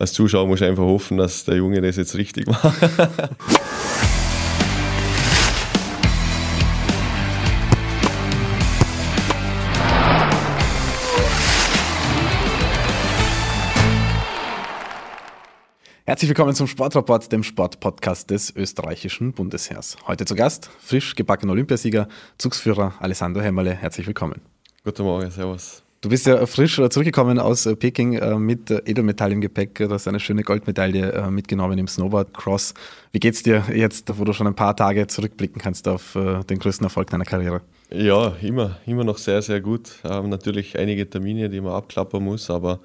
als Zuschauer muss ich einfach hoffen, dass der Junge das jetzt richtig macht. Herzlich willkommen zum Sportrapport, dem Sportpodcast des österreichischen Bundesheers. Heute zu Gast frisch gebackener Olympiasieger, Zugsführer Alessandro Hämmerle. Herzlich willkommen. Guten Morgen, Servus. Du bist ja frisch zurückgekommen aus Peking äh, mit Edelmetall im Gepäck. Du hast eine schöne Goldmedaille äh, mitgenommen im Snowboard-Cross. Wie geht's dir jetzt, wo du schon ein paar Tage zurückblicken kannst auf äh, den größten Erfolg deiner Karriere? Ja, immer, immer noch sehr, sehr gut. Ähm, natürlich einige Termine, die man abklappern muss, aber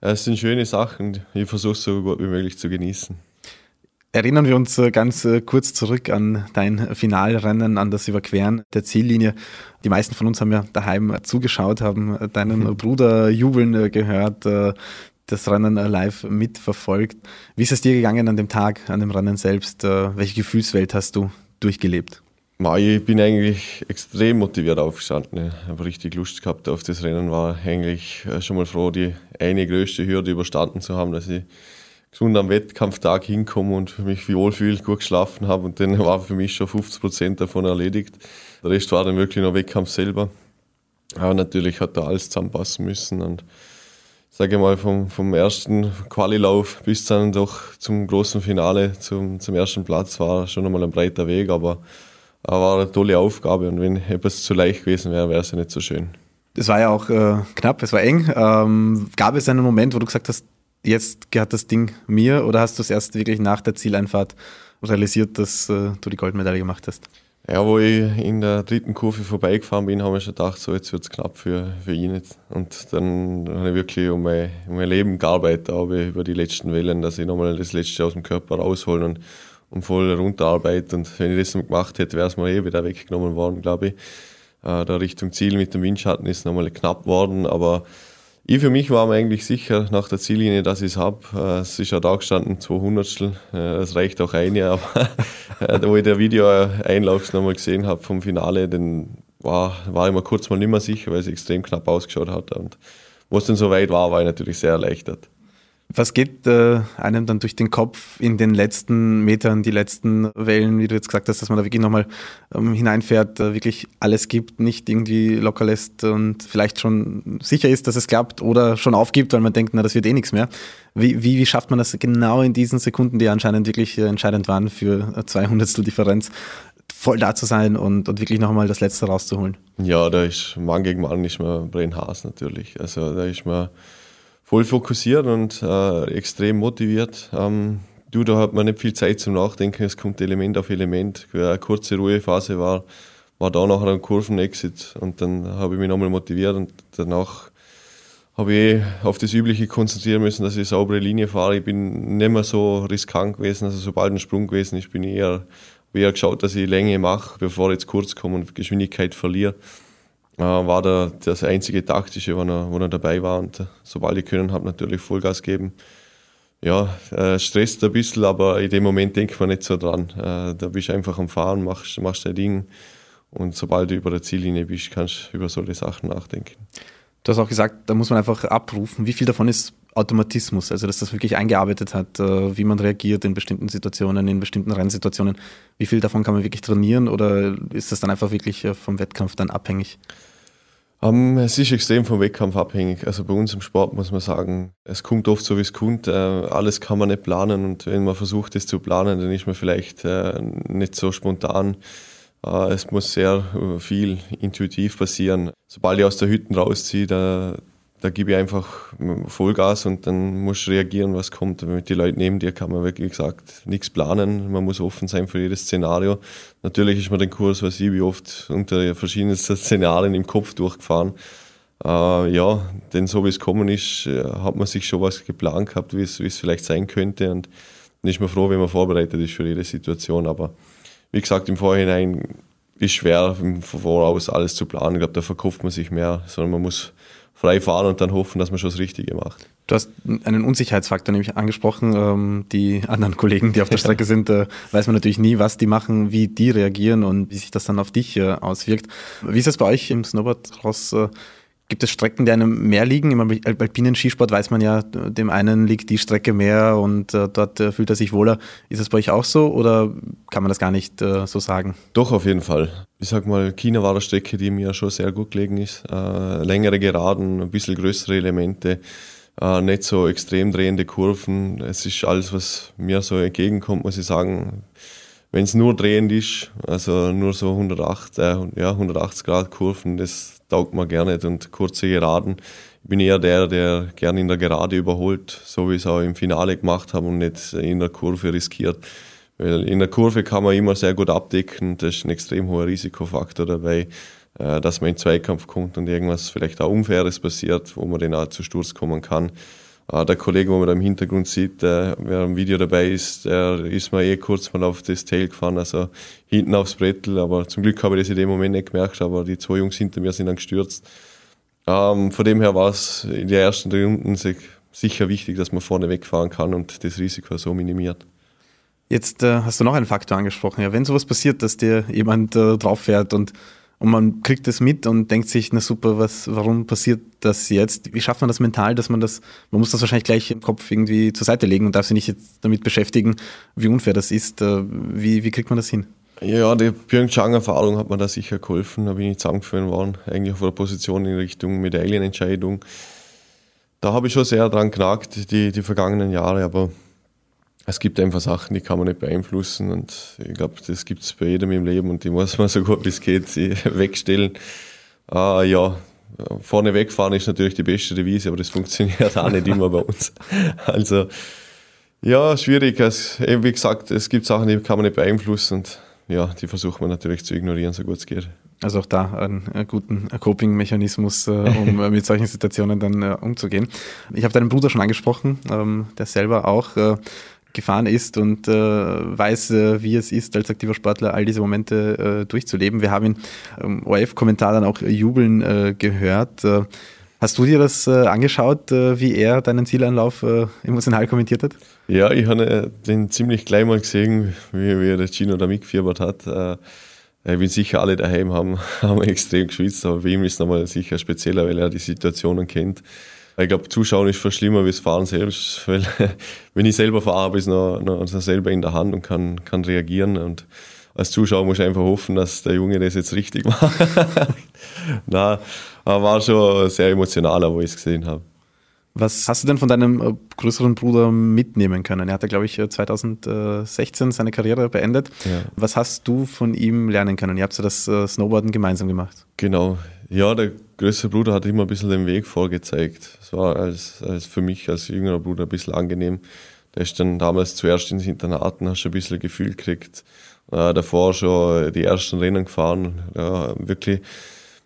es sind schöne Sachen. Ich versuche es so gut wie möglich zu genießen. Erinnern wir uns äh, ganz äh, kurz zurück an dein Finalrennen, an das Überqueren der Ziellinie. Die meisten von uns haben ja daheim zugeschaut, haben deinen mhm. Bruder jubeln äh, gehört, das Rennen live mitverfolgt. Wie ist es dir gegangen an dem Tag, an dem Rennen selbst? Welche Gefühlswelt hast du durchgelebt? Ich bin eigentlich extrem motiviert aufgestanden. Ich habe richtig Lust gehabt auf das Rennen. War eigentlich schon mal froh, die eine größte Hürde überstanden zu haben, dass ich gesund am Wettkampftag hinkomme und mich wohlfühle, gut geschlafen habe. Und dann war für mich schon 50 Prozent davon erledigt. Der Rest war dann wirklich noch Wettkampf selber. Aber natürlich hat da alles zusammenpassen müssen. Und sage mal, vom, vom ersten Qualilauf bis dann doch zum großen Finale, zum, zum ersten Platz, war schon einmal ein breiter Weg. Aber war eine tolle Aufgabe und wenn etwas zu leicht gewesen wäre, wäre es ja nicht so schön. Es war ja auch äh, knapp, es war eng. Ähm, gab es einen Moment, wo du gesagt hast, jetzt gehört das Ding mir oder hast du es erst wirklich nach der Zieleinfahrt realisiert, dass äh, du die Goldmedaille gemacht hast? Ja, wo ich in der dritten Kurve vorbeigefahren bin, habe ich schon gedacht, so jetzt wird es knapp für, für ihn. Jetzt. Und dann habe ich wirklich um mein, um mein Leben gearbeitet, habe über die letzten Wellen, dass ich nochmal das Letzte aus dem Körper rausholen und und voll runterarbeitet. Und wenn ich das noch gemacht hätte, wäre es mir eh wieder weggenommen worden, glaube ich. Äh, da Richtung Ziel mit dem Windschatten ist nochmal knapp worden, aber ich für mich war mir eigentlich sicher nach der Ziellinie, dass ich es habe. Äh, es ist ja da gestanden, 200. Äh, das reicht auch eine, aber äh, wo ich der Video-Einlauf nochmal gesehen habe vom Finale, dann war, war ich mir kurz mal nicht mehr sicher, weil es extrem knapp ausgeschaut hat. Und wo es dann so weit war, war ich natürlich sehr erleichtert. Was geht äh, einem dann durch den Kopf in den letzten Metern, die letzten Wellen, wie du jetzt gesagt hast, dass man da wirklich nochmal ähm, hineinfährt, äh, wirklich alles gibt, nicht irgendwie locker lässt und vielleicht schon sicher ist, dass es klappt oder schon aufgibt, weil man denkt, na, das wird eh nichts mehr. Wie, wie, wie schafft man das genau in diesen Sekunden, die anscheinend wirklich äh, entscheidend waren für 200 Differenz, voll da zu sein und, und wirklich nochmal das Letzte rauszuholen? Ja, da ist Mann gegen Mann nicht mehr Brain Haas natürlich. Also da ist man voll fokussiert und äh, extrem motiviert. Ähm, du, da hat man nicht viel Zeit zum Nachdenken, es kommt Element auf Element. Eine kurze Ruhephase war, war da nachher ein Kurvenexit und dann habe ich mich nochmal motiviert und danach habe ich auf das Übliche konzentrieren müssen, dass ich saubere Linie fahre. Ich bin nicht mehr so riskant gewesen, also sobald ein Sprung gewesen ist, bin ich eher, eher geschaut, dass ich Länge mache, bevor ich jetzt kurz komme und Geschwindigkeit verliere war da das einzige taktische, wo er, wo er dabei war. Und sobald ich können habe, natürlich Vollgas geben. Ja, äh, stresst ein bisschen, aber in dem Moment denkt man nicht so dran. Äh, da bist du einfach am Fahren, machst, machst dein Ding. Und sobald du über der Ziellinie bist, kannst du über solche Sachen nachdenken. Du hast auch gesagt, da muss man einfach abrufen. Wie viel davon ist Automatismus, also dass das wirklich eingearbeitet hat, äh, wie man reagiert in bestimmten Situationen, in bestimmten Rennsituationen. Wie viel davon kann man wirklich trainieren oder ist das dann einfach wirklich äh, vom Wettkampf dann abhängig? Um, ähm, es ist extrem vom Wettkampf abhängig. Also bei uns im Sport muss man sagen, es kommt oft so, wie es kommt. Äh, alles kann man nicht planen und wenn man versucht, es zu planen, dann ist man vielleicht nicht so spontan. es muss sehr viel intuitiv passieren. Sobald ich aus der Hütte rausziehe, da, da gebe ich einfach Vollgas und dann muss du reagieren, was kommt. Mit den Leuten neben dir kann man wirklich gesagt nichts planen. Man muss offen sein für jedes Szenario. Natürlich ist mir den Kurs, was ich wie oft unter verschiedenen Szenarien im Kopf durchgefahren. Äh, ja, denn so wie es kommen ist, äh, hat man sich schon was geplant gehabt, wie es, wie es vielleicht sein könnte. Und dann ist man froh, wenn man vorbereitet ist für jede Situation. Aber wie gesagt, im Vorhinein ist schwer, im Voraus alles zu planen. Ich glaube, da verkauft man sich mehr, sondern man muss frei fahren und dann hoffen, dass man schon das Richtige macht. Du hast einen Unsicherheitsfaktor nämlich angesprochen. Ähm, die anderen Kollegen, die auf der Strecke sind, äh, weiß man natürlich nie, was die machen, wie die reagieren und wie sich das dann auf dich äh, auswirkt. Wie ist es bei euch im Snowboardcross? Äh, Gibt es Strecken, die einem mehr liegen? Im alpinen Skisport weiß man ja, dem einen liegt die Strecke mehr und äh, dort äh, fühlt er sich wohler. Ist das bei euch auch so oder kann man das gar nicht äh, so sagen? Doch, auf jeden Fall. Ich sag mal, China war eine Strecke, die mir schon sehr gut gelegen ist. Äh, längere Geraden, ein bisschen größere Elemente, äh, nicht so extrem drehende Kurven. Es ist alles, was mir so entgegenkommt, muss ich sagen. Wenn es nur drehend ist, also nur so 108, äh, ja, 180 Grad Kurven, das taugt mir gerne nicht und kurze Geraden. Ich bin eher der, der gerne in der Gerade überholt, so wie ich es auch im Finale gemacht habe und nicht in der Kurve riskiert. Weil in der Kurve kann man immer sehr gut abdecken, das ist ein extrem hoher Risikofaktor dabei, äh, dass man in Zweikampf kommt und irgendwas vielleicht auch Unfaires passiert, wo man dann auch zu Sturz kommen kann. Ah, der Kollege, wo man da im Hintergrund sieht, der, wer im Video dabei ist, der ist mir eh kurz mal auf das Tail gefahren, also hinten aufs Brettel, aber zum Glück habe ich das in dem Moment nicht gemerkt, aber die zwei Jungs hinter mir sind dann gestürzt. Ähm, von dem her war es in den ersten Runden sicher wichtig, dass man vorne wegfahren kann und das Risiko so minimiert. Jetzt äh, hast du noch einen Faktor angesprochen. Ja, wenn sowas passiert, dass dir jemand äh, drauf fährt und und man kriegt das mit und denkt sich, na super, was, warum passiert das jetzt? Wie schafft man das mental, dass man das, man muss das wahrscheinlich gleich im Kopf irgendwie zur Seite legen und darf sich nicht jetzt damit beschäftigen, wie unfair das ist. Äh, wie, wie kriegt man das hin? Ja, die Pyeongchang-Erfahrung hat mir da sicher geholfen. Da bin ich zusammengeführt worden, eigentlich auf der Position in Richtung Medaillenentscheidung. Da habe ich schon sehr dran genagt, die, die vergangenen Jahre, aber es gibt einfach Sachen, die kann man nicht beeinflussen und ich glaube, das gibt es bei jedem im Leben und die muss man so gut wie es geht wegstellen. Ah, ja, vorne wegfahren ist natürlich die beste Devise, aber das funktioniert auch nicht immer bei uns. Also ja, schwierig. Es, eben wie gesagt, es gibt Sachen, die kann man nicht beeinflussen und ja, die versucht man natürlich zu ignorieren, so gut es geht. Also auch da einen, guten Coping-Mechanismus, äh, um mit solchen Situationen dann äh, umzugehen. Ich habe deinen Bruder schon angesprochen, ähm, der selber auch äh, gefahren ist und äh, weiß, äh, wie es ist, als aktiver Sportler all diese Momente äh, durchzuleben. Wir haben ihn im ORF-Kommentar dann auch jubeln äh, gehört. Äh, hast du dir das äh, angeschaut, wie er deinen Zielanlauf emotional kommentiert hat? Ja, ich habe den ziemlich gleich mal gesehen, wie, wie der Gino da mitgefiebert hat. Ich bin sicher, alle daheim haben, haben extrem geschwitzt, aber bei ihm ist es nochmal sicher spezieller, weil er die Situationen kennt. Ich glaube, Zuschauen ist fast schlimmer wie das Fahren selbst, weil wenn ich selber fahre, habe ich es noch, noch, selber in der Hand und kann, kann reagieren. Und als Zuschauer muss ich einfach hoffen, dass der Junge das jetzt richtig macht. Nein, aber war schon sehr emotional, wo ich es gesehen habe. Was hast du denn von deinem äh, größeren Bruder mitnehmen können? Er hat ja, glaube ich, 2016 äh, seine Karriere beendet. Ja. Was hast du von ihm lernen können? Ihr habt ja das äh, Snowboarden gemeinsam gemacht. Genau. Ja, der größere Bruder hat immer ein bisschen den Weg vorgezeigt. Das war als, als für mich als jüngerer Bruder ein bisschen angenehm. Der ist dann damals zuerst ins Internaten, hast ein bisschen Gefühl gekriegt. Äh, davor schon die ersten Rennen gefahren. Ja, wirklich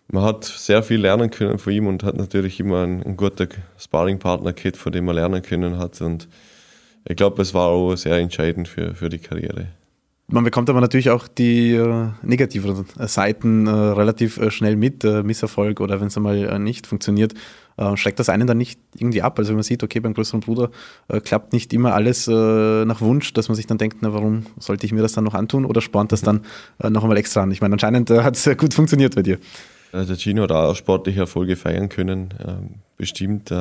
man hat sehr viel lernen können von ihm und hat natürlich immer einen, einen guten Sparringpartner gehabt, von dem man lernen können hat. Und ich glaube, es war auch sehr entscheidend für, für die Karriere. Man bekommt aber natürlich auch die äh, negativen Seiten äh, relativ äh, schnell mit, äh, Misserfolg oder wenn es einmal äh, nicht funktioniert, äh, schreckt das einen dann nicht irgendwie ab. Also wenn man sieht, okay, beim größeren Bruder klappt nicht immer alles nach Wunsch, dass man sich dann denkt, na warum sollte ich mir das dann noch antun oder spornt das dann noch einmal extra an? Ich meine, anscheinend hat es gut funktioniert bei dir. Der Gino hat auch sportliche Erfolge feiern können, ähm, bestimmt.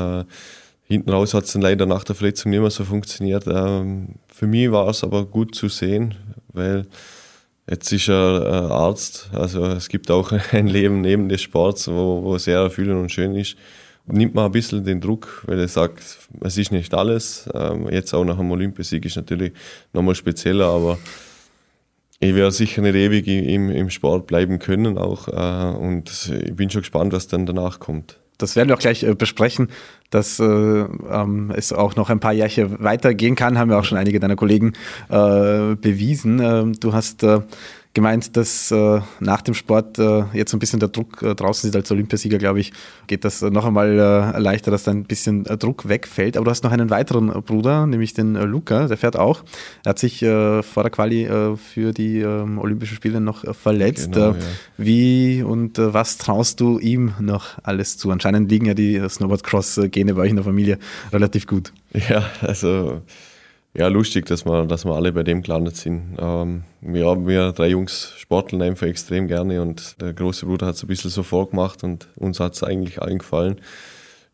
Äh, hinten raus hat es dann leider nach der Verletzung nicht mehr so funktioniert. Ähm, für mich war es aber gut zu sehen, weil jetzt ist er Arzt. Also es gibt auch ein Leben neben des Sports, wo, wo sehr erfüllend und schön ist. Nimmt man ein bisschen den Druck, weil er sagt, es ist nicht alles. Ähm, jetzt auch nach dem Olympiasieg ist natürlich nochmal spezieller, aber ich werde sicher nicht ewig im, im Sport bleiben können auch äh, und ich bin schon gespannt, was dann danach kommt. Das werden wir auch gleich äh, besprechen, dass äh, ähm, es auch noch ein paar Jahre weitergehen kann, haben wir auch schon einige deiner Kollegen äh, bewiesen. Ähm, du hast äh, gemeint, dass äh, nach dem Sport äh, jetzt so ein bisschen der Druck äh, draußen ist als Olympiasieger, glaube ich, geht das noch einmal äh, leichter, dass da ein bisschen äh, Druck wegfällt. Aber du hast noch einen weiteren äh, Bruder, nämlich den Luca, der fährt auch. Er hat sich vor der Quali für die ähm, Olympischen Spiele noch verletzt. Genau, ja. Wie und was traust du ihm noch alles zu? Anscheinend liegen ja die Snowboard-Cross-Gene bei euch in der Familie relativ gut. Ja, also ja, lustig, dass wir, dass wir alle bei dem gelandet sind. Ähm, ja, wir drei Jungs sporteln einfach extrem gerne und der große Bruder hat es ein bisschen so vorgemacht und uns hat es eigentlich allen gefallen.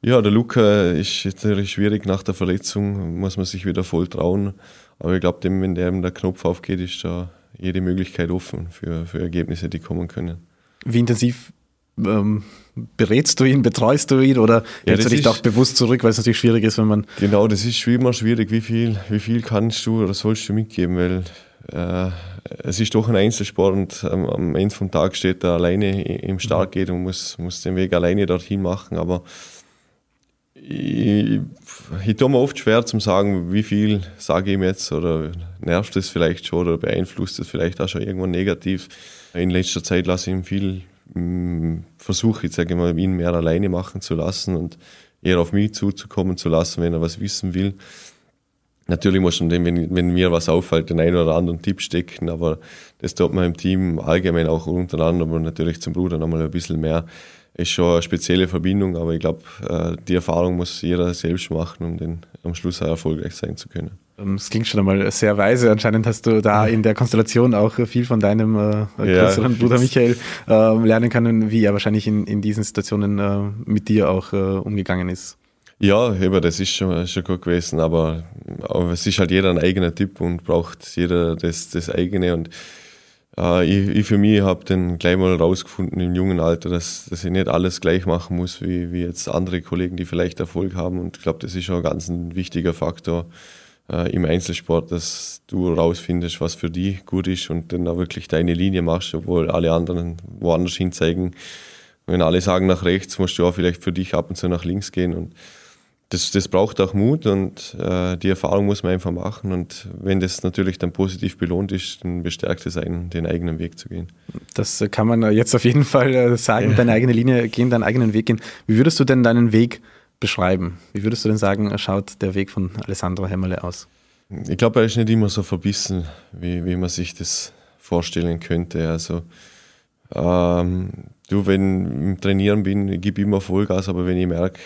Ja, der Luca ist natürlich schwierig nach der Verletzung, muss man sich wieder voll trauen. Aber ich glaube, wenn dem der Knopf aufgeht, ist da jede Möglichkeit offen für, für Ergebnisse, die kommen können. Wie intensiv ähm, berätst du ihn, betreust du ihn oder ja, hältst du dich auch bewusst zurück, weil es natürlich schwierig ist, wenn man. Genau, das ist immer schwierig. Wie viel, wie viel kannst du oder sollst du mitgeben? Weil äh, es ist doch ein Einzelsport und ähm, am Ende vom Tag steht er alleine im Start geht und muss, muss den Weg alleine dorthin machen. Aber ich, ich tue mir oft schwer zu sagen, wie viel sage ich ihm jetzt oder nervt es vielleicht schon oder beeinflusst es vielleicht auch schon irgendwann negativ. In letzter Zeit lasse ich ihm viel versuche ich, sage mal, ihn mehr alleine machen zu lassen und eher auf mich zuzukommen zu lassen, wenn er was wissen will. Natürlich muss man dem, wenn, wenn mir was auffällt, den einen oder anderen Tipp stecken, aber das tut man im Team allgemein auch untereinander, aber natürlich zum Bruder nochmal ein bisschen mehr. Ist schon eine spezielle Verbindung, aber ich glaube, äh, die Erfahrung muss jeder selbst machen, um den am Schluss auch erfolgreich sein zu können. Ähm, es klingt schon einmal sehr weise. Anscheinend hast du da in der Konstellation auch viel von deinem äh, größeren ja, Bruder Michael äh, lernen können, wie er wahrscheinlich in, in diesen Situationen äh, mit dir auch äh, umgegangen ist. Ja, eben, das ist schon, schon gut gewesen, aber, aber es ist halt jeder ein eigener Typ und braucht jeder das, das eigene. Und äh, ich, ich, für mich habe dann gleich mal rausgefunden im jungen Alter, dass, dass ich nicht alles gleich machen muss wie, wie jetzt andere Kollegen, die vielleicht Erfolg haben. Und ich glaube, das ist schon ein ganz ein wichtiger Faktor äh, im Einzelsport, dass du rausfindest, was für die gut ist und dann auch wirklich deine Linie machst, obwohl alle anderen woanders hin zeigen. Wenn alle sagen nach rechts, musst du auch vielleicht für dich ab und zu nach links gehen und das, das braucht auch Mut und äh, die Erfahrung muss man einfach machen. Und wenn das natürlich dann positiv belohnt ist, dann bestärkt es einen, den eigenen Weg zu gehen. Das kann man jetzt auf jeden Fall äh, sagen, ja. deine eigene Linie gehen, deinen eigenen Weg gehen. Wie würdest du denn deinen Weg beschreiben? Wie würdest du denn sagen, schaut der Weg von Alessandro Hämmerle aus? Ich glaube, er ist nicht immer so verbissen, wie, wie man sich das vorstellen könnte. Also, ähm, du, wenn ich im Trainieren bin, ich gebe immer Vollgas, aber wenn ich merke,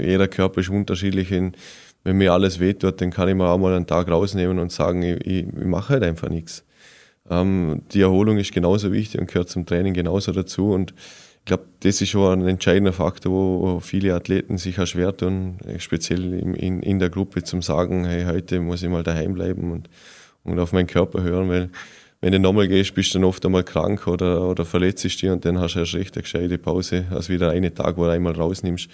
jeder Körper ist unterschiedlich, wenn mir alles wehtut, dann kann ich mir auch mal einen Tag rausnehmen und sagen, ich, ich mache halt einfach nichts. Ähm, die Erholung ist genauso wichtig und gehört zum Training genauso dazu und ich glaube, das ist schon ein entscheidender Faktor, wo viele Athleten sich auch schwer tun, speziell in, in der Gruppe zum sagen, hey, heute muss ich mal daheim bleiben und, und auf meinen Körper hören, weil wenn du nochmal gehst, bist du dann oft einmal krank oder, oder verletzt dich und dann hast du erst recht eine gescheite Pause, als wieder einen Tag, wo du einmal rausnimmst.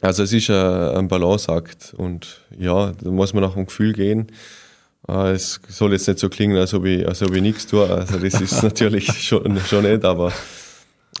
Also es ist ein, ein Balanceakt und ja, da muss man nach dem Gefühl gehen. Ah, es soll jetzt nicht so klingen, als ob ich, als ob ich nichts tue. Also das ist natürlich schon, schon nicht, aber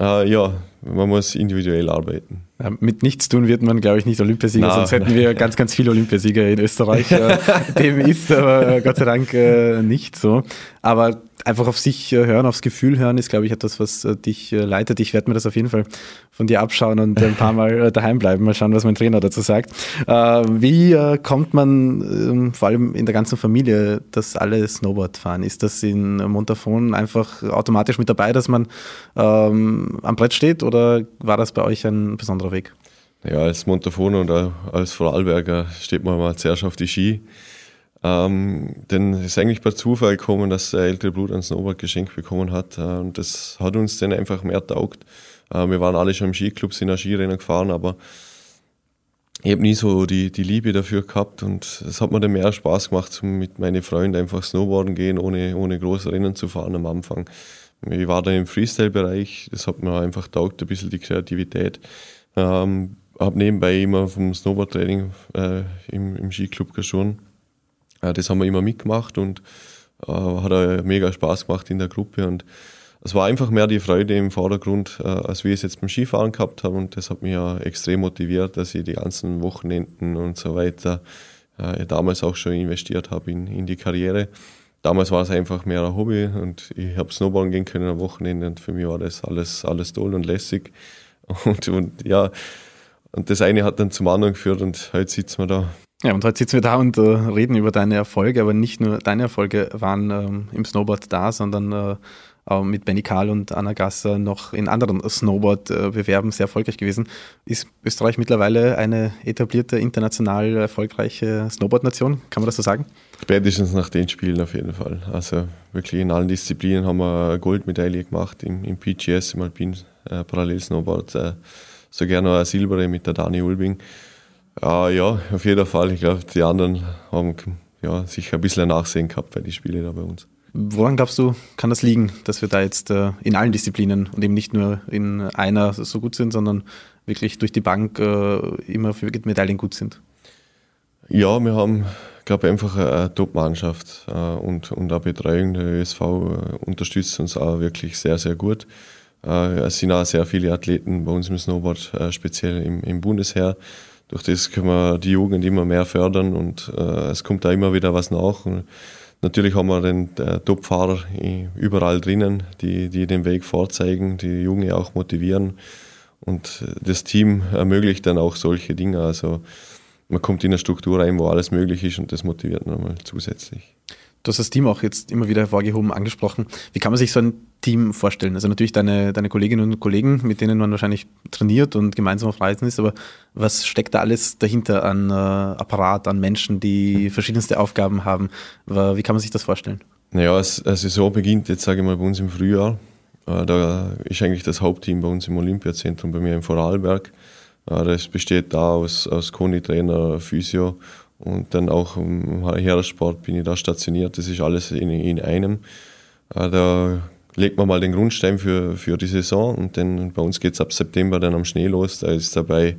äh, ja, man muss individuell arbeiten. Ja, mit nichts tun wird man, glaube ich, nicht Olympiasieger, na, sonst hätten wir ganz, ganz viele Olympiasieger in Österreich. Äh, dem ist aber Gott sei Dank äh, nicht so. Aber einfach auf sich äh, hören, aufs Gefühl hören, ist, glaube ich, etwas, was äh, dich äh, leitet. Ich werde mir das auf jeden Fall von dir abschauen und ein paar Mal daheim bleiben, mal schauen, was mein Trainer dazu sagt. Wie kommt man ähm, vor allem in der ganzen Familie, dass alle Snowboard fahren? Ist das in Montafon einfach automatisch mit dabei, dass man ähm, am Brett steht oder war das bei euch ein besonderer Weg? Ja, als Montafon oder als Vorarlberger steht man mal zuerst auf die Ski. Ähm, denn es ist eigentlich per Zufall gekommen, dass der ältere Bruder ein Snowboard geschenkt bekommen hat. Äh, und das hat uns dann einfach mehr taugt. Äh, wir waren alle schon im Skiclub, sind auch Skirennen gefahren, aber ich habe nie so die, die Liebe dafür gehabt und es hat mir dann mehr Spaß gemacht, mit meinen Freunden einfach Snowboarden gehen, ohne, ohne große Rennen zu fahren am Anfang. Ich war dann im Freestyle-Bereich, das hat mir einfach taugt, ein bisschen die Kreativität. Ähm, habe nebenbei immer vom Snowboard-Training äh, im, im Skiclub geschoren äh, das haben wir immer mitgemacht und äh, hat auch mega Spaß gemacht in der Gruppe und es war einfach mehr die Freude im Vordergrund, äh, als wir es jetzt beim Skifahren gehabt haben und das hat mich ja extrem motiviert, dass ich die ganzen Wochenenden und so weiter äh, damals auch schon investiert habe in, in die Karriere. Damals war es einfach mehr ein Hobby und ich habe Snowboarden gehen können am Wochenende und für mich war das alles, alles toll und lässig. Und, und ja, und das eine hat dann zum anderen geführt und heute sitzen wir da ja, und heute sitzen wir da und äh, reden über deine Erfolge, aber nicht nur deine Erfolge waren ähm, im Snowboard da, sondern äh, äh, mit Benny Karl und Anna Gasser noch in anderen Snowboard-Bewerben sehr erfolgreich gewesen. Ist Österreich mittlerweile eine etablierte, international erfolgreiche Snowboard-Nation? Kann man das so sagen? Spätestens nach den Spielen auf jeden Fall. Also wirklich in allen Disziplinen haben wir Goldmedaille gemacht, im, im PGS, im Alpin äh, Parallel-Snowboard. Äh, so gerne eine Silbere mit der Dani Ulbing. Äh, ja, auf jeden Fall. Ich glaube, die anderen haben ja, sicher ein bisschen ein Nachsehen gehabt bei den Spielen da bei uns. Woran glaubst du, kann das liegen, dass wir da jetzt äh, in allen Disziplinen und eben nicht nur in einer so gut sind, sondern wirklich durch die Bank äh, immer für Medaillen gut sind? Ja, wir haben, glaube ich, einfach eine Top-Mannschaft äh, und, und auch Betreuung der ÖSV äh, unterstützt uns auch wirklich sehr, sehr gut. Äh, es sind auch sehr viele Athleten bei uns im Snowboard, äh, speziell im, im Bundesheer. Durch das können wir die Jugend immer mehr fördern und äh, es kommt da immer wieder was nach. Und natürlich haben wir den Top-Fahrer überall drinnen, die, die den Weg vorzeigen, die Jungen auch motivieren. Und das Team ermöglicht dann auch solche Dinge. Also man kommt in eine Struktur rein, wo alles möglich ist und das motiviert nochmal zusätzlich. Du hast das Team auch jetzt immer wieder hervorgehoben, angesprochen. Wie kann man sich so ein Team vorstellen? Also natürlich deine, deine Kolleginnen und Kollegen, mit denen man wahrscheinlich trainiert und gemeinsam auf Reisen ist, aber was steckt da alles dahinter an äh, Apparat, an Menschen, die verschiedenste Aufgaben haben? Wie kann man sich das vorstellen? Naja, es, also so beginnt jetzt, sage ich mal, bei uns im Frühjahr. Äh, da ist eigentlich das Hauptteam bei uns im Olympiazentrum, bei mir im Vorarlberg. Äh, das besteht da aus, aus Koni-Trainer, Physio und dann auch im Heeressport bin ich da stationiert. Das ist alles in, in einem. Äh, da legt man mal den Grundstein für, für die Saison und dann bei uns geht es ab September dann am Schnee los. Da ist dabei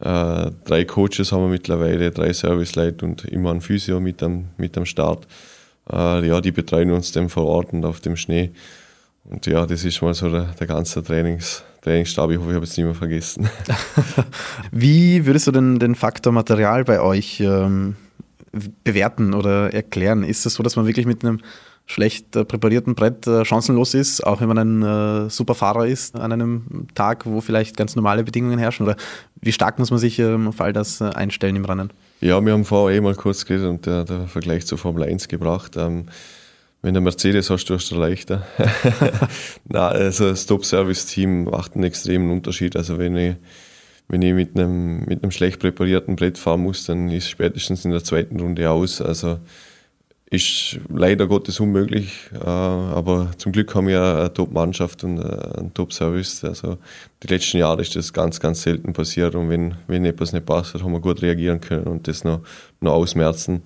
äh, drei Coaches haben wir mittlerweile, drei Serviceleute und immer ein Physio mit am, mit am Start. Äh, ja, die betreuen uns dann vor Ort und auf dem Schnee. Und ja, das ist mal so der, der ganze Trainings, Trainingsstab. Ich hoffe, ich habe es nicht mehr vergessen. Wie würdest du denn den Faktor Material bei euch ähm, bewerten oder erklären? Ist es so, dass man wirklich mit einem schlecht äh, präparierten Brett äh, chancenlos ist, auch wenn man ein äh, super Fahrer ist an einem Tag, wo vielleicht ganz normale Bedingungen herrschen? Oder wie stark muss man sich ähm, auf all das äh, einstellen im Rennen? Ja, wir haben vorher eh mal kurz geredet und der, der Vergleich zur Formel 1 gebracht. Ähm, wenn du Mercedes hast, du hast du leichter. Nein, also das Top-Service-Team macht einen extremen Unterschied. Also wenn ich, wenn ich mit einem, mit einem schlecht präparierten Brett fahren muss, dann ist spätestens in der zweiten Runde aus. Also ist leider Gottes unmöglich, äh, aber zum Glück haben wir eine Top-Mannschaft und äh, einen Top-Service. Also die letzten Jahre ist das ganz, ganz selten passiert und wenn, wenn etwas nicht passt, haben wir gut reagieren können und das noch, noch ausmerzen.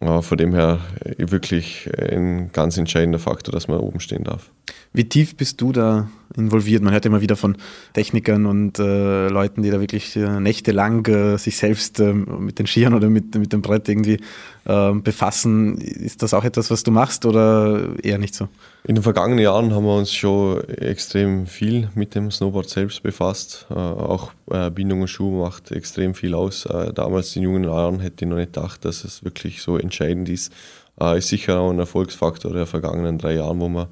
Von dem her wirklich ein ganz entscheidender Faktor, dass man oben stehen darf. Wie tief bist du da involviert? Man hört immer wieder von Technikern und äh, Leuten, die da wirklich äh, nächtelang äh, sich selbst äh, mit den Skiern oder mit, mit dem Brett irgendwie ähm, befassen. Ist das auch etwas, was du machst oder eher nicht so? In den vergangenen Jahren haben wir uns schon extrem viel mit dem Snowboard selbst befasst. Äh, auch äh, Bindung und Schuh macht extrem viel aus. damals in jungen Jahren hätte ich noch nicht gedacht, dass es wirklich so entscheidend ist. ist sicher auch ein Erfolgsfaktor der vergangenen drei Jahre, wo man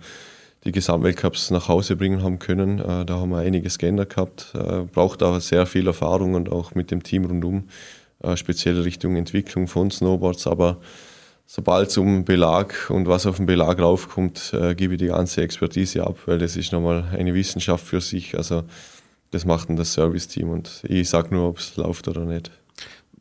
die Gesamtweltcups nach Hause bringen haben können. Äh, da haben wir einiges geändert gehabt. Äh, braucht aber sehr viel Erfahrung und auch mit dem Team rundum, äh, speziell Richtung Entwicklung von Snowboards. Aber sobald es um Belag und was auf den Belag raufkommt, gebe ich die ganze Expertise ab, weil das ist nochmal eine Wissenschaft für sich. Also das macht dann das Service-Team und ich sage nur, ob es läuft oder nicht.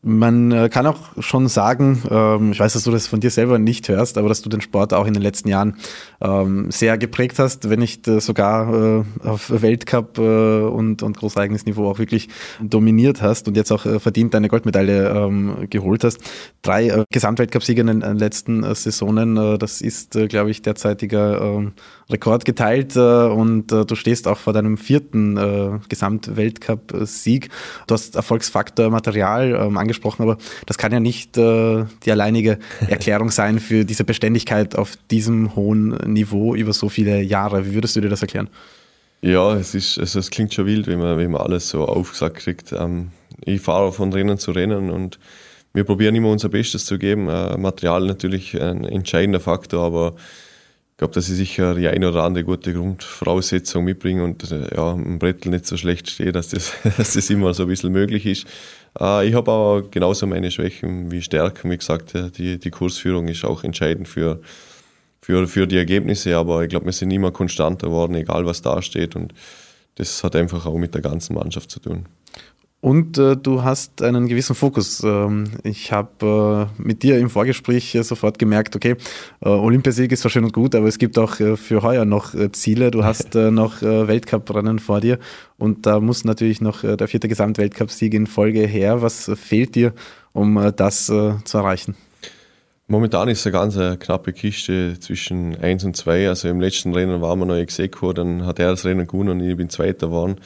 Man äh, kann auch schon sagen, ähm, ich weiß, dass du das von dir selber nicht hörst, aber dass du den Sport auch in den letzten Jahren ähm, sehr geprägt hast, wenn nicht äh, sogar äh, auf Weltcup und, und großeigenes Niveau auch wirklich dominiert hast und jetzt auch verdient deine Goldmedaille ähm, geholt hast. Drei Gesamtweltcupsiege in den letzten Saisonen, das ist, glaube ich, derzeitiger Rekord geteilt und du stehst auch vor deinem vierten Gesamtweltcup-Sieg. Du hast Erfolgsfaktor Material angesprochen angesprochen, aber das kann ja nicht äh, die alleinige Erklärung sein für diese Beständigkeit auf diesem hohen Niveau über so viele Jahre. Wie würdest du dir das erklären? Ja, es ist, also es klingt schon wild, wenn man, wenn man alles so aufgesagt kriegt. Ähm, ich fahre von Rennen zu Rennen und wir probieren immer unser Bestes zu geben. Äh, Material natürlich ein entscheidender Faktor, aber glaube, dass ich sicher die eine oder andere gute Grundvoraussetzung mitbringe und äh, ja, im Brettel nicht so schlecht stehe, dass das, dass das immer so ein bisschen möglich ist. Äh, ich habe aber genauso meine Schwächen wie Stärken. Wie gesagt, die, die Kursführung ist auch entscheidend für, für, für die Ergebnisse, aber ich glaube, wir sind immer konstanter geworden, egal was da steht. Und das hat einfach auch mit der ganzen Mannschaft zu tun. Und äh, du hast einen gewissen Fokus. Ähm, ich habe äh, mit dir im Vorgespräch äh, sofort gemerkt, okay, äh, Olympiasieg ist zwar schön und gut, aber es gibt auch äh, für heuer noch äh, Ziele. Du hast noch Weltcuprennen vor dir und da muss natürlich noch der vierte Gesamtweltcup-Sieg in Folge her. Was fehlt dir, um das zu erreichen? Momentan ist es eine ganz knappe Kiste zwischen 1 und 2. Also im letzten Rennen waren wir noch Execo, dann hat er das Rennen gewonnen und ich bin Zweiter geworden.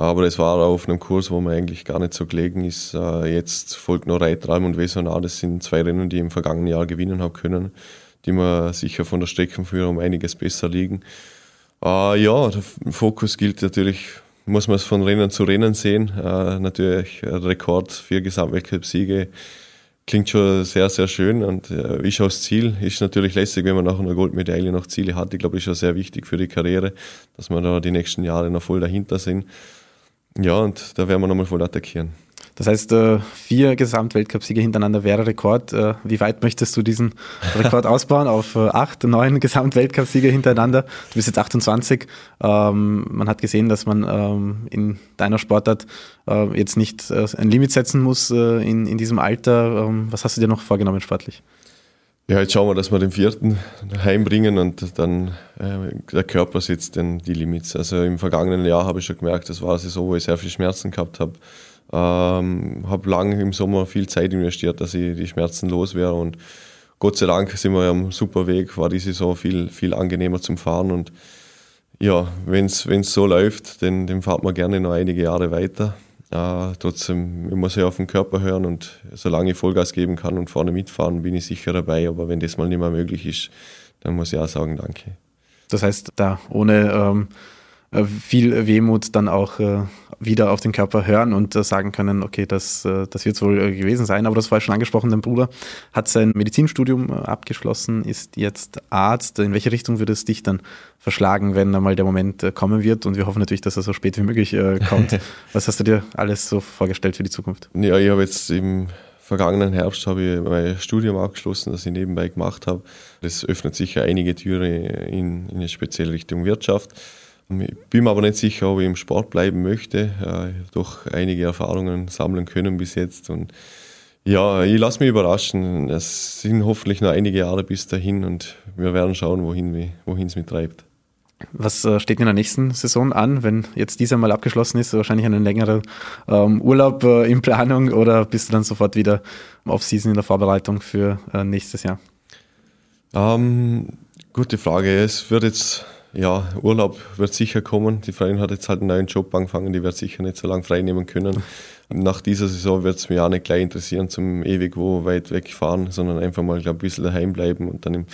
Aber es war auf einem Kurs, wo man eigentlich gar nicht so gelegen ist. Äh, jetzt folgt noch Reitraum und Wesonar. Das sind zwei Rennen, die ich im vergangenen Jahr gewinnen habe können, die mir sicher von der Streckenführung um einiges besser liegen. Äh, ja, der Fokus gilt natürlich, muss man es von Rennen zu Rennen sehen. Äh, natürlich Rekord, vier Gesamtweltcup-Siege klingt schon sehr, sehr schön und äh, ist auch das Ziel. Ist natürlich lässig, wenn man nach einer Goldmedaille noch Ziele hat. Ich glaube, ist schon sehr wichtig für die Karriere, dass wir da die nächsten Jahre noch voll dahinter sind. Ja, und da werden wir nochmal voll attackieren. Das heißt, äh, vier Gesamtweltcupsiege hintereinander wäre Rekord. Äh, wie weit möchtest du diesen Rekord ausbauen? Auf äh, acht, neun Gesamtweltcupsiege hintereinander. Du bist jetzt 28. Ähm, man hat gesehen, dass man ähm, in deiner Sportart jetzt nicht ein Limit setzen muss in, in diesem Alter. Ähm, was hast du dir noch vorgenommen sportlich? Ja, jetzt schauen wir, dass wir den vierten heimbringen und dann äh, der Körper setzt dann die Limits. Also im vergangenen Jahr habe ich schon gemerkt, das war eine Saison, wo ich sehr viel Schmerzen gehabt habe. Ähm, habe lange im Sommer viel Zeit investiert, dass ich die Schmerzen los wäre und Gott sei Dank sind wir am super Weg, war die Saison viel, viel angenehmer zum Fahren und ja, wenn es so läuft, dann, dann fahrt man gerne noch einige Jahre weiter. Äh, trotzdem, ich muss ja auf den Körper hören und solange ich Vollgas geben kann und vorne mitfahren, bin ich sicher dabei. Aber wenn das mal nicht mehr möglich ist, dann muss ich auch sagen, danke. Das heißt, da ohne ähm, äh, viel Wehmut dann auch äh, wieder auf den Körper hören und äh, sagen können, okay, das, äh, das wird es wohl äh, gewesen sein. Aber das war schon angesprochen, dein Bruder hat sein Medizinstudium äh, abgeschlossen, ist jetzt Arzt. In welche Richtung würde es dich dann verschlagen, wenn einmal der Moment kommen wird? Und wir hoffen natürlich, dass er so spät wie möglich kommt. Was hast du dir alles so vorgestellt für die Zukunft? Ja, ich habe jetzt im vergangenen Herbst habe ich mein Studium abgeschlossen, das ich nebenbei gemacht habe. Das öffnet sicher einige Türen in, in eine spezielle Richtung Wirtschaft. Ich bin mir aber nicht sicher, ob ich im Sport bleiben möchte. Ich habe doch einige Erfahrungen sammeln können bis jetzt. Und ja, ich lasse mich überraschen. Es sind hoffentlich noch einige Jahre bis dahin und wir werden schauen, wohin, es mich treibt. Was äh, steht in der nächsten Saison an, wenn jetzt dieser mal abgeschlossen ist? Wahrscheinlich einen längeren ähm, Urlaub äh, in Planung oder bist du dann sofort wieder Off-Season in der Vorbereitung für äh, nächstes Jahr? Ähm, gute Frage. Es wird jetzt ja, Urlaub wird sicher kommen. Die Freundin hat jetzt halt einen neuen Job angefangen, die wird sicher nicht so lange frei nehmen können. Nach dieser Saison wird es mich auch nicht gleich interessieren, zum ewig wo weit weg fahren, sondern einfach mal glaub, ein bisschen daheim bleiben und dann im,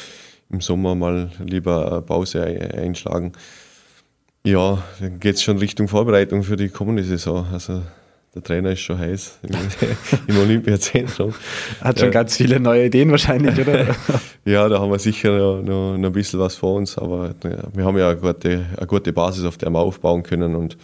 im Sommer mal lieber eine Pause einschlagen. Ja, dann geht es schon Richtung Vorbereitung für die kommende Saison. Also der Trainer ist schon heiß im Olympiazentrum. Hat schon ja. ganz viele neue Ideen wahrscheinlich, oder? ja, da haben wir sicher noch, noch, noch ein bisschen was vor uns, aber ja, wir haben ja eine gute, eine gute Basis, auf der wir aufbauen können und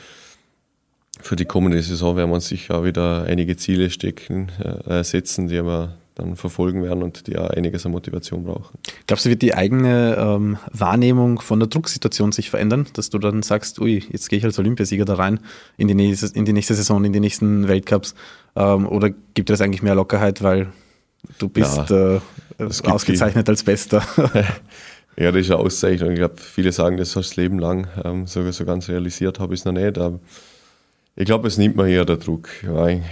für die kommende Saison werden wir uns sicher wieder einige Ziele stecken, äh, setzen, die wir dann verfolgen werden und die ja einiges an Motivation brauchen. Glaubst du, wird die eigene ähm, Wahrnehmung von der Drucksituation sich verändern, dass du dann sagst, ui, jetzt gehe ich als Olympiasieger da rein in die nächste, in die nächste Saison, in die nächsten Weltcups? Ähm, oder gibt es eigentlich mehr Lockerheit, weil du bist ja, äh, ausgezeichnet viel. als Bester? ja, das ist eine Auszeichnung. Ich glaube, viele sagen das das Leben lang. Ähm, so, so ganz realisiert habe ich es noch nicht. Aber ich glaube, es nimmt mir eher der Druck.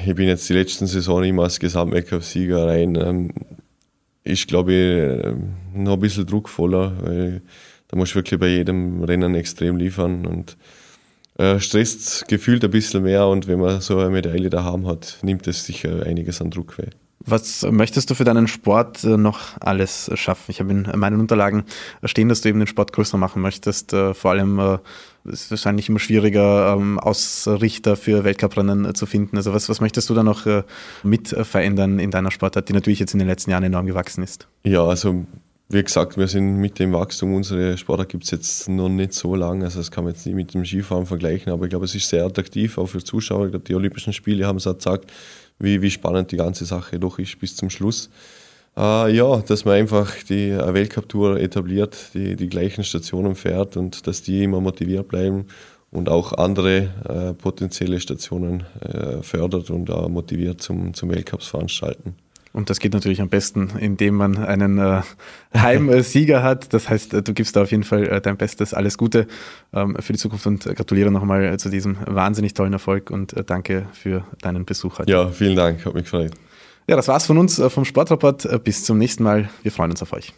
Ich bin jetzt die letzten Saison immer als Gesamtweltcup-Sieger rein. Ähm, ist, glaube ich, ähm, noch ein bisschen druckvoller, weil da musst du wirklich bei jedem Rennen extrem liefern und äh, stresst gefühlt ein bisschen mehr und wenn man so eine Medaille da haben hat, nimmt es sicher einiges an Druck weg. Was möchtest du für deinen Sport äh, noch alles schaffen? Ich habe in meinen Unterlagen stehen, dass du eben den Sport größer machen möchtest. Äh, vor allem äh, ist es wahrscheinlich immer schwieriger, ähm, Ausrichter für Weltcuprennen zu finden. Also was, was möchtest du da noch mit verändern in deiner Sportart, die natürlich jetzt in den letzten Jahren enorm gewachsen ist? Ja, also wie gesagt, wir sind mit dem Wachstum, unsere Sportart gibt es jetzt noch nicht so lange, also das kann man jetzt nicht mit dem Skifahren vergleichen, aber ich glaube, es ist sehr attraktiv, auch für Zuschauer. Ich glaube, die Olympischen Spiele haben es auch gesagt, wie, wie spannend die ganze Sache doch ist bis zum Schluss. Äh, ja, dass man einfach die Weltcup-Tour etabliert, die, die gleichen Stationen fährt und dass die immer motiviert bleiben und auch andere äh, potenzielle Stationen äh, fördert und auch motiviert zum, zum Weltcups veranstalten. Und das geht natürlich am besten, indem man einen äh, Heimsieger hat. Das heißt, du gibst da auf jeden Fall äh, dein Bestes. Alles Gute ähm, für die Zukunft und gratuliere nochmal zu diesem wahnsinnig tollen Erfolg und äh, danke für deinen Besuch heute. Ja, vielen Dank, hat mich gefreut. Ja, das war's von uns äh, vom Sportrapport. Äh, bis zum nächsten Mal. Wir freuen uns auf euch.